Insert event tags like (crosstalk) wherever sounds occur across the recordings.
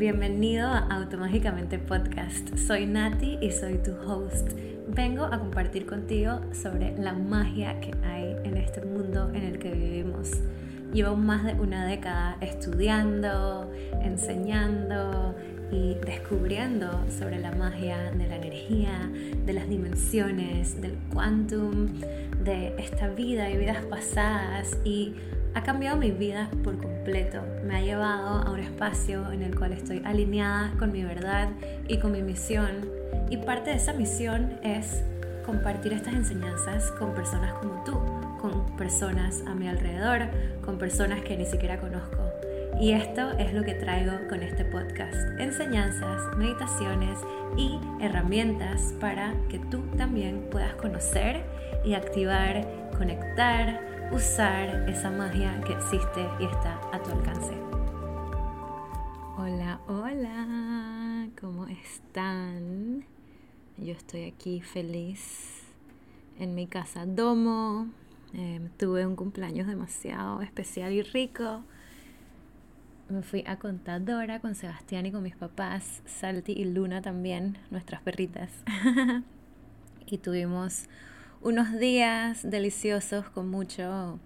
Bienvenido a Automágicamente Podcast. Soy Nati y soy tu host. Vengo a compartir contigo sobre la magia que hay en este mundo en el que vivimos. Llevo más de una década estudiando, enseñando y descubriendo sobre la magia de la energía, de las dimensiones, del quantum, de esta vida y vidas pasadas y ha cambiado mi vida por completo. Me ha llevado a un espacio en el cual estoy alineada con mi verdad y con mi misión. Y parte de esa misión es compartir estas enseñanzas con personas como tú, con personas a mi alrededor, con personas que ni siquiera conozco. Y esto es lo que traigo con este podcast. Enseñanzas, meditaciones y herramientas para que tú también puedas conocer y activar, conectar, usar esa magia que existe y está a tu alcance. Hola, hola, ¿cómo están? Yo estoy aquí feliz en mi casa Domo. Em, tuve un cumpleaños demasiado especial y rico. Me fui a Contadora con Sebastián y con mis papás, Salty y Luna también, nuestras perritas. (laughs) y tuvimos unos días deliciosos con mucho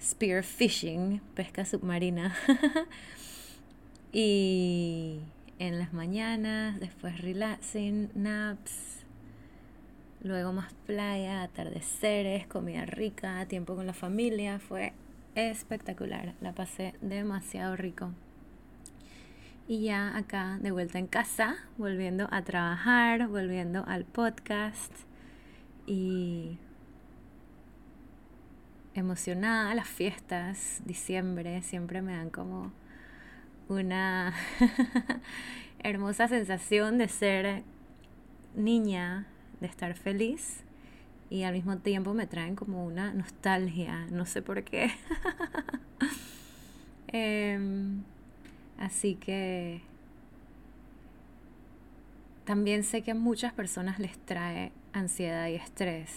spear fishing, pesca submarina. (laughs) y en las mañanas, después relaxing, naps, luego más playa, atardeceres, comida rica, tiempo con la familia, fue espectacular, la pasé demasiado rico. Y ya acá de vuelta en casa, volviendo a trabajar, volviendo al podcast y emocionada, las fiestas, diciembre, siempre me dan como una (laughs) hermosa sensación de ser niña, de estar feliz y al mismo tiempo me traen como una nostalgia, no sé por qué. (laughs) Em, así que también sé que a muchas personas les trae ansiedad y estrés,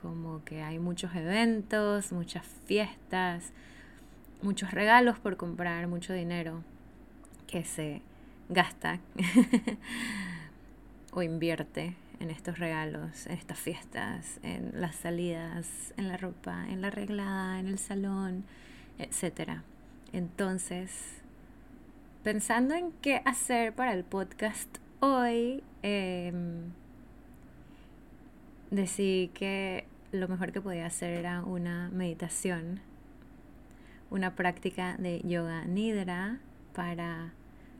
como que hay muchos eventos, muchas fiestas, muchos regalos por comprar, mucho dinero que se gasta (laughs) o invierte en estos regalos, en estas fiestas, en las salidas, en la ropa, en la arreglada, en el salón, etc. Entonces, pensando en qué hacer para el podcast hoy, eh, decidí que lo mejor que podía hacer era una meditación, una práctica de yoga nidra para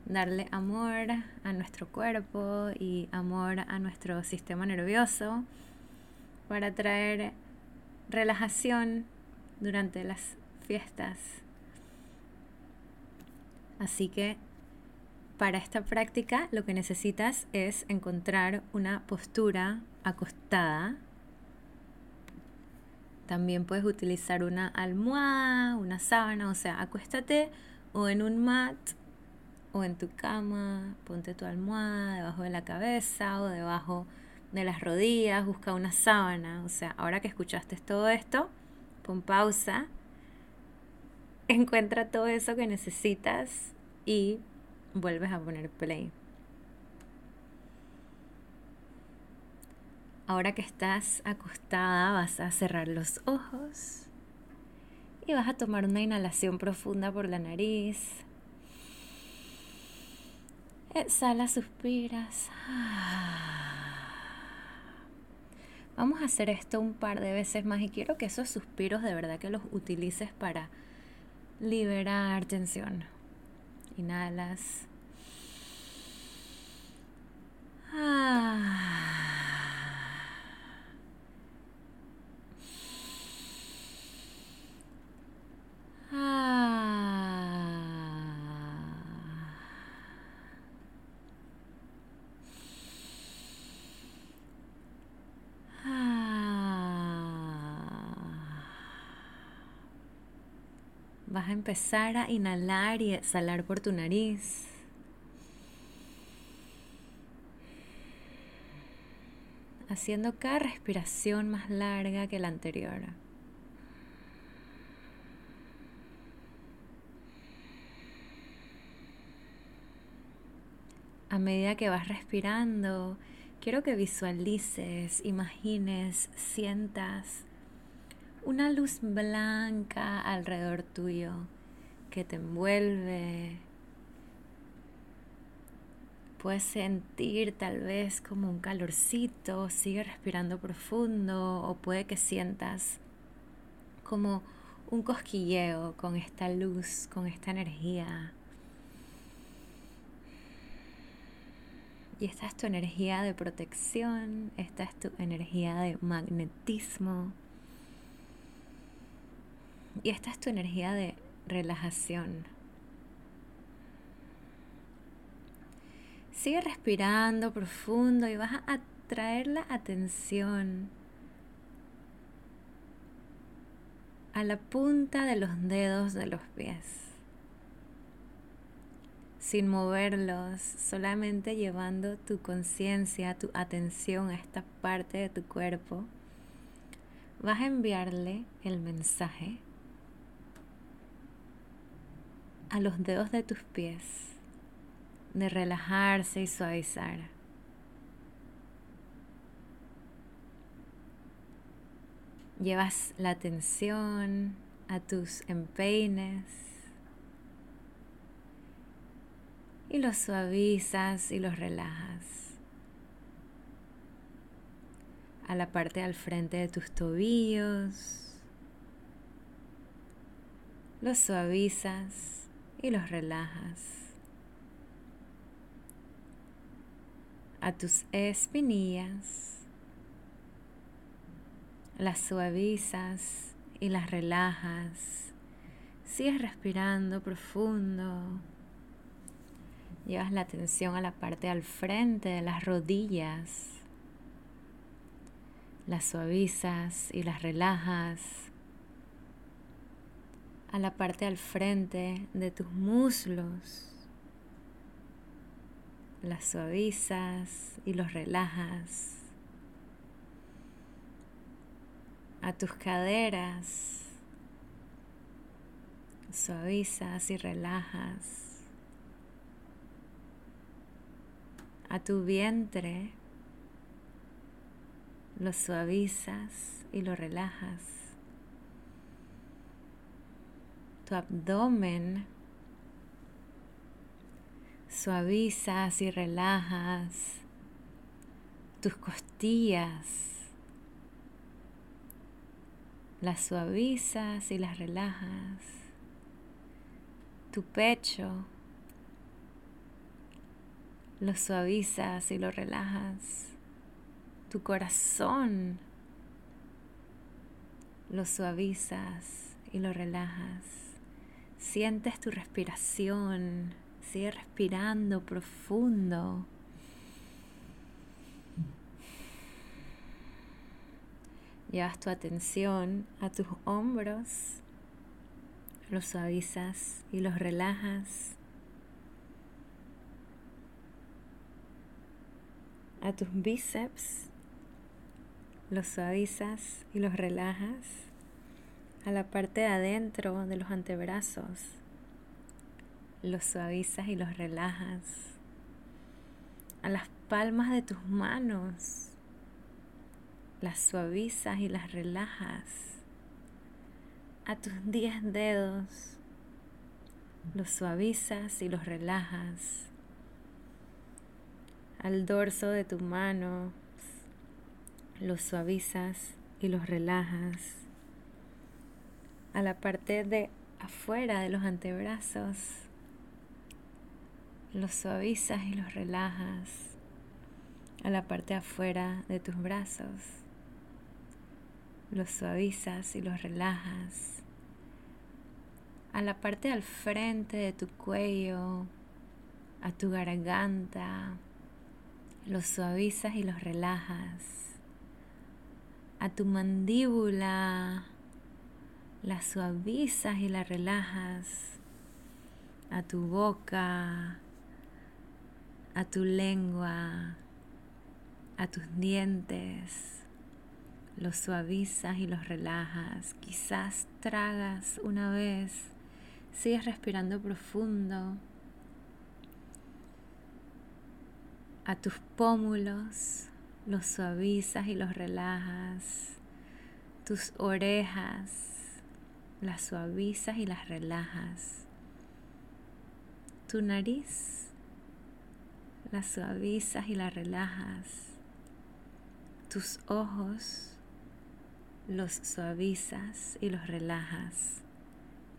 darle amor a nuestro cuerpo y amor a nuestro sistema nervioso, para traer relajación durante las fiestas. Así que para esta práctica lo que necesitas es encontrar una postura acostada. También puedes utilizar una almohada, una sábana, o sea, acuéstate o en un mat o en tu cama, ponte tu almohada debajo de la cabeza o debajo de las rodillas, busca una sábana, o sea, ahora que escuchaste todo esto, pon pausa, (laughs) encuentra todo eso que necesitas y vuelves a poner play. Ahora que estás acostada vas a cerrar los ojos y vas a tomar una inhalación profunda por la nariz. Exhala, suspiras. (sighs) Vamos a hacer esto un par de veces más y quiero que esos suspiros de verdad que los utilices para liberar tensión. Inhalas. Vas a empezar a inhalar y exhalar por tu nariz. Haciendo cada respiración más larga que la anterior. a medida que vas respirando, quiero que visualices, imagines, sientas una luz blanca alrededor tuyo que te envuelve. Puedes sentir tal vez como un calorcito, sigue respirando profundo o puede que sientas como un cosquilleo con esta luz, con esta energía. Y esta es tu energía de protección, esta es tu energía de magnetismo. Y esta es tu energía de relajación. Sigue respirando profundo y vas a atraer la atención a la punta de los dedos de los pies sin moverlos, solamente llevando tu conciencia, tu atención a esta parte de tu cuerpo, vas a enviarle el mensaje a los dedos de tus pies de relajarse y suavizar. Llevas la atención a tus empeines y los suavizas y los relajas. A la parte al frente de tus tobillos, los suavizas y los relajas. A tus espinillas, las suavizas y las relajas. Sigues respirando profundo. Llevas la atención a la parte al frente de las rodillas. Las suavizas y las relajas. A la parte al frente de tus muslos. Las suavizas y los relajas. A tus caderas. Suavizas y relajas a tu vientre, lo suavizas y lo relajas. Tu abdomen, suavizas y relajas. Tus costillas, las suavizas y las relajas. Tu pecho, lo suavizas y lo relajas. Tu corazón lo suavizas y lo relajas. Sientes tu respiración. Sigue respirando profundo. Llevas tu atención a tus hombros, los suavizas y los relajas. a tus bíceps, los suavizas y los relajas, a la parte de adentro de los antebrazos, los suavizas y los relajas, a las palmas de tus manos, las suavizas y las relajas, a tus diez dedos, los suavizas y los relajas. Al dorso de tu mano, los suavizas y los relajas, a la parte de afuera de los antebrazos, los suavizas y los relajas, a la parte afuera de tus brazos, los suavizas y los relajas, a la parte al frente de tu cuello, a tu garganta, los suavizas y los relajas. A tu mandíbula la suavizas y la relajas. A tu boca, a tu lengua, a tus dientes. Los suavizas y los relajas. Quizás tragas una vez. Sigues respirando profundo a tus pómulos, los suavizas y los relajas. Tus orejas, las suavizas y las relajas. Tu nariz, las suavizas y las relajas. Tus ojos, los suavizas y los relajas.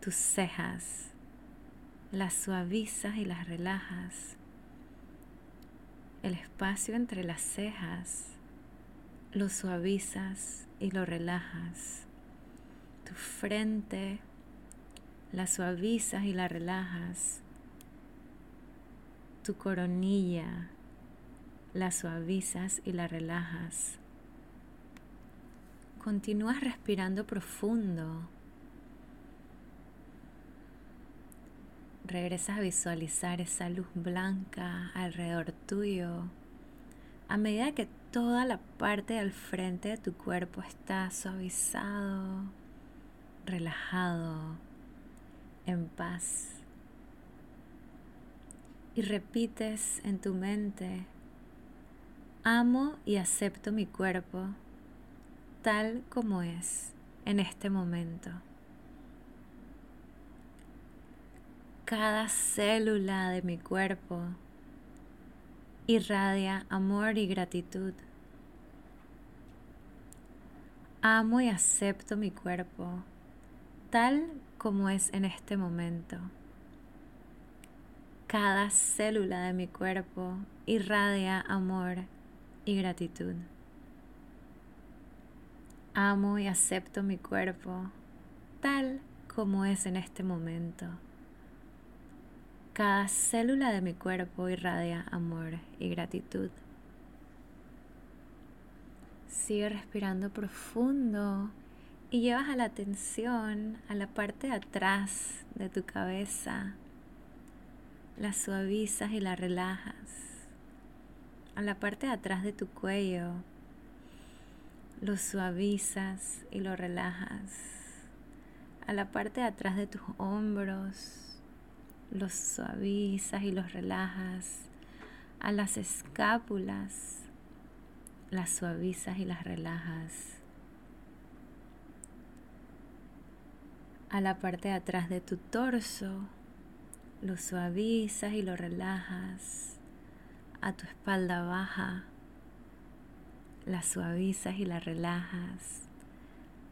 Tus cejas, las suavizas y las relajas el espacio entre las cejas, lo suavizas y lo relajas. Tu frente la suavizas y la relajas. Tu coronilla la suavizas y la relajas. Continúas respirando profundo regresas a visualizar esa luz blanca alrededor tuyo a medida que toda la parte del frente de tu cuerpo está suavizado, relajado, en paz. Y repites en tu mente, amo y acepto mi cuerpo tal como es en este momento. cada célula de mi cuerpo irradia amor y gratitud. Amo y acepto mi cuerpo tal como es en este momento. Cada célula de mi cuerpo irradia amor y gratitud. Amo y acepto mi cuerpo tal como es en este momento. Cada célula de mi cuerpo irradia amor y gratitud. Sigue respirando profundo y llevas a la atención a la parte de atrás de tu cabeza. La suavizas y la relajas. A la parte de atrás de tu cuello. Lo suavizas y lo relajas. A la parte de atrás de tus hombros los suavizas y los relajas. A las escápulas las suavizas y las relajas. A la parte de atrás de tu torso lo suavizas y lo relajas. A tu espalda baja las suavizas y las relajas.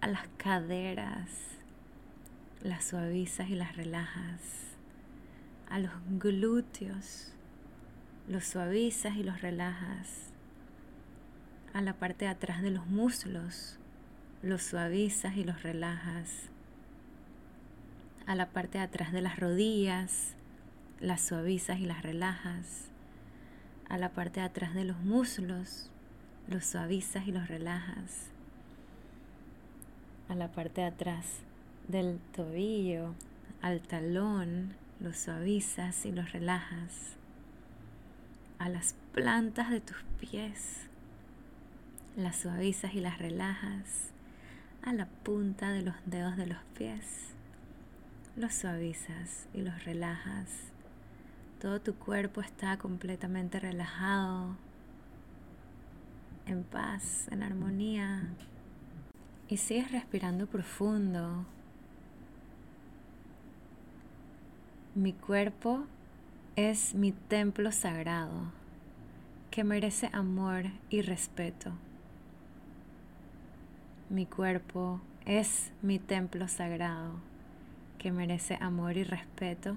A las caderas las suavizas y las relajas a los glúteos, los suavizas y los relajas. A la parte de atrás de los muslos, los suavizas y los relajas. A la parte de atrás de las rodillas, las suavizas y las relajas. A la parte de atrás de los muslos, los suavizas y los relajas. A la parte de atrás del tobillo, al talón, los suavizas y los relajas a las plantas de tus pies. Las suavizas y las relajas a la punta de los dedos de los pies. Los suavizas y los relajas. Todo tu cuerpo está completamente relajado, en paz, en armonía. Y sigues respirando profundo Mi cuerpo es mi templo sagrado que merece amor y respeto. Mi cuerpo es mi templo sagrado que merece amor y respeto.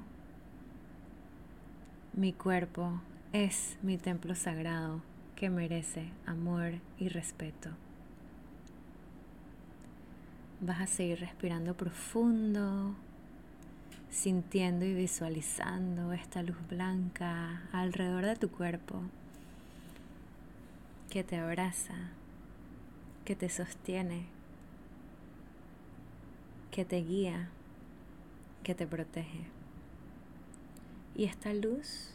Mi cuerpo es mi templo sagrado que merece amor y respeto. Vas a seguir respirando profundo sintiendo y visualizando esta luz blanca alrededor de tu cuerpo que te abraza, que te sostiene, que te guía, que te protege. Y esta luz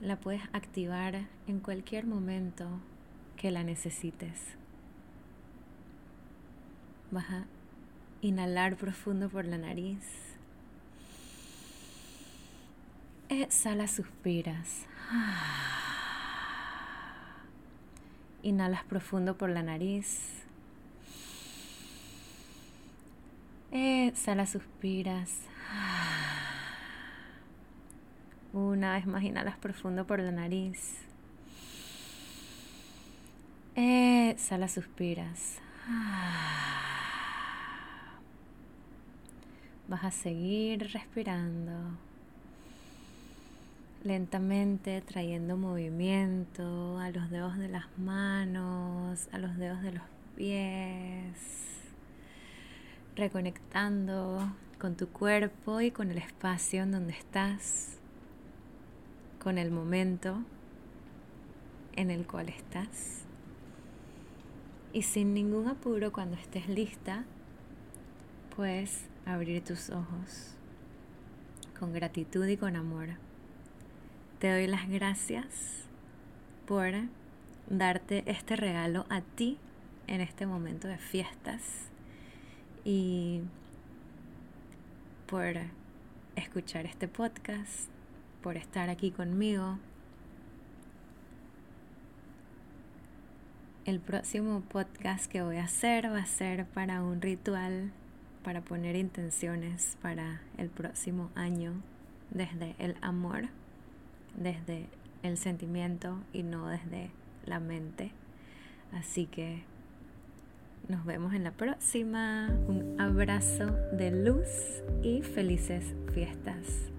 la puedes activar en cualquier momento que la necesites. Vas a Inhalar profundo por la nariz. Exhala, suspiras. (sighs) Inhalas profundo por la nariz. Exhala, suspiras. Una vez más inhalas profundo por la nariz. Exhala, suspiras. Vas a seguir respirando lentamente trayendo movimiento a los dedos de las manos, a los dedos de los pies, reconectando con tu cuerpo y con el espacio en donde estás, con el momento en el cual estás. Y sin ningún apuro, cuando estés lista, puedes abrir tus ojos con gratitud y con amor. Te doy las gracias por darte este regalo a ti en este momento de fiestas y por escuchar este podcast, por estar aquí conmigo. El próximo podcast que voy a hacer va a ser para un ritual, para poner intenciones para el próximo año desde el amor desde el sentimiento y no desde la mente. Así que nos vemos en la próxima. Un abrazo de luz y felices fiestas.